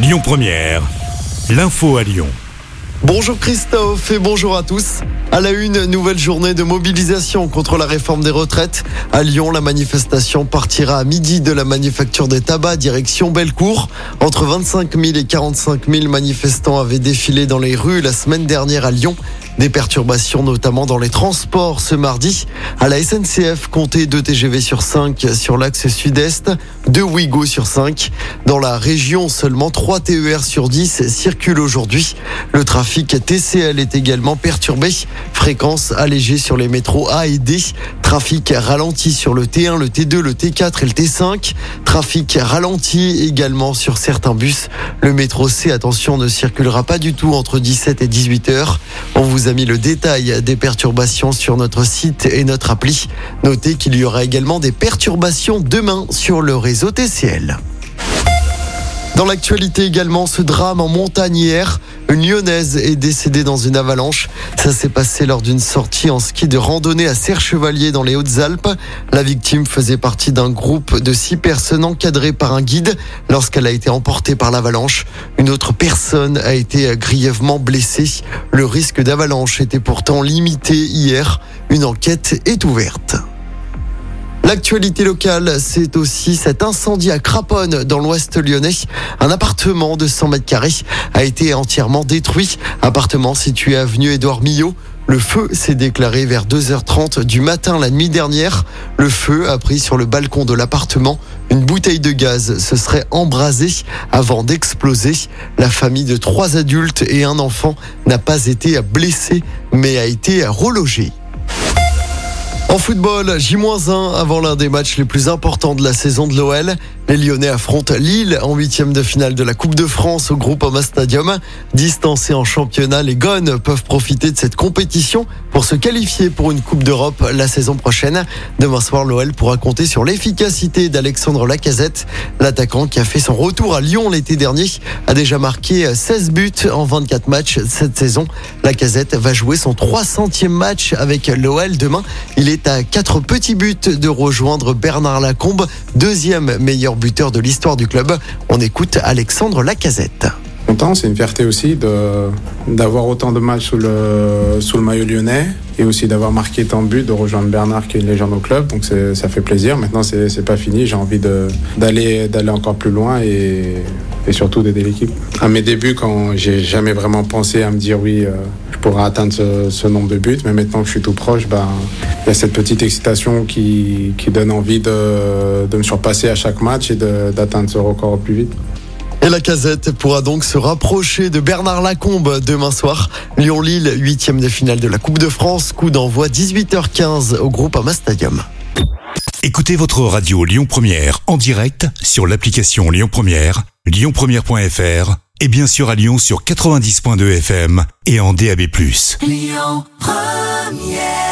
Lyon Première, l'info à Lyon. Bonjour Christophe et bonjour à tous. À la une, nouvelle journée de mobilisation contre la réforme des retraites. À Lyon, la manifestation partira à midi de la manufacture des tabacs direction Bellecour. Entre 25 000 et 45 000 manifestants avaient défilé dans les rues la semaine dernière à Lyon. Des perturbations notamment dans les transports ce mardi. À la SNCF, comptez 2 TGV sur 5 sur l'axe sud-est, 2 Ouigo sur 5. Dans la région, seulement 3 TER sur 10 circulent aujourd'hui. Le trafic TCL est également perturbé. Fréquence allégée sur les métros A et D. Trafic ralenti sur le T1, le T2, le T4 et le T5. Trafic ralenti également sur certains bus. Le métro C, attention, ne circulera pas du tout entre 17 et 18 heures. On vous a mis le détail des perturbations sur notre site et notre appli. Notez qu'il y aura également des perturbations demain sur le réseau TCL. Dans l'actualité également, ce drame en montagne hier. Une lyonnaise est décédée dans une avalanche. Ça s'est passé lors d'une sortie en ski de randonnée à Serre-Chevalier dans les Hautes-Alpes. La victime faisait partie d'un groupe de six personnes encadrées par un guide lorsqu'elle a été emportée par l'avalanche. Une autre personne a été grièvement blessée. Le risque d'avalanche était pourtant limité hier. Une enquête est ouverte. L'actualité locale, c'est aussi cet incendie à Craponne dans l'ouest lyonnais. Un appartement de 100 mètres carrés a été entièrement détruit. Appartement situé avenue Édouard Millot. Le feu s'est déclaré vers 2h30 du matin la nuit dernière. Le feu a pris sur le balcon de l'appartement. Une bouteille de gaz se serait embrasée avant d'exploser. La famille de trois adultes et un enfant n'a pas été blessée mais a été relogée. En football, J-1 avant l'un des matchs les plus importants de la saison de l'OL. Les Lyonnais affrontent Lille en huitième de finale de la Coupe de France au Groupama Stadium. Distancés en championnat, les Gones peuvent profiter de cette compétition pour se qualifier pour une Coupe d'Europe la saison prochaine. Demain soir, l'OL pourra compter sur l'efficacité d'Alexandre Lacazette. L'attaquant qui a fait son retour à Lyon l'été dernier a déjà marqué 16 buts en 24 matchs cette saison. Lacazette va jouer son 300e match avec l'OL demain. Il est à 4 petits buts de rejoindre Bernard Lacombe, deuxième meilleur buteur de l'histoire du club. On écoute Alexandre Lacazette. C'est une fierté aussi d'avoir autant de matchs sous le, maillot lyonnais et aussi d'avoir marqué tant de buts, de rejoindre Bernard qui est une légende au club. Donc ça fait plaisir. Maintenant, c'est, pas fini. J'ai envie d'aller, encore plus loin et, surtout d'aider l'équipe. À mes débuts, quand j'ai jamais vraiment pensé à me dire oui, euh, je pourrais atteindre ce, ce, nombre de buts, mais maintenant que je suis tout proche, ben, y a cette petite excitation qui, qui donne envie de, de me surpasser à chaque match et d'atteindre ce record au plus vite. Et la casette pourra donc se rapprocher de Bernard Lacombe demain soir. Lyon-Lille, huitième de finale de la Coupe de France. Coup d'envoi 18h15 au groupe Ama Stadium. Écoutez votre radio Lyon Première en direct sur l'application Lyon Première, lyonpremière.fr et bien sûr à Lyon sur 90.2 FM et en DAB+. Lyon Première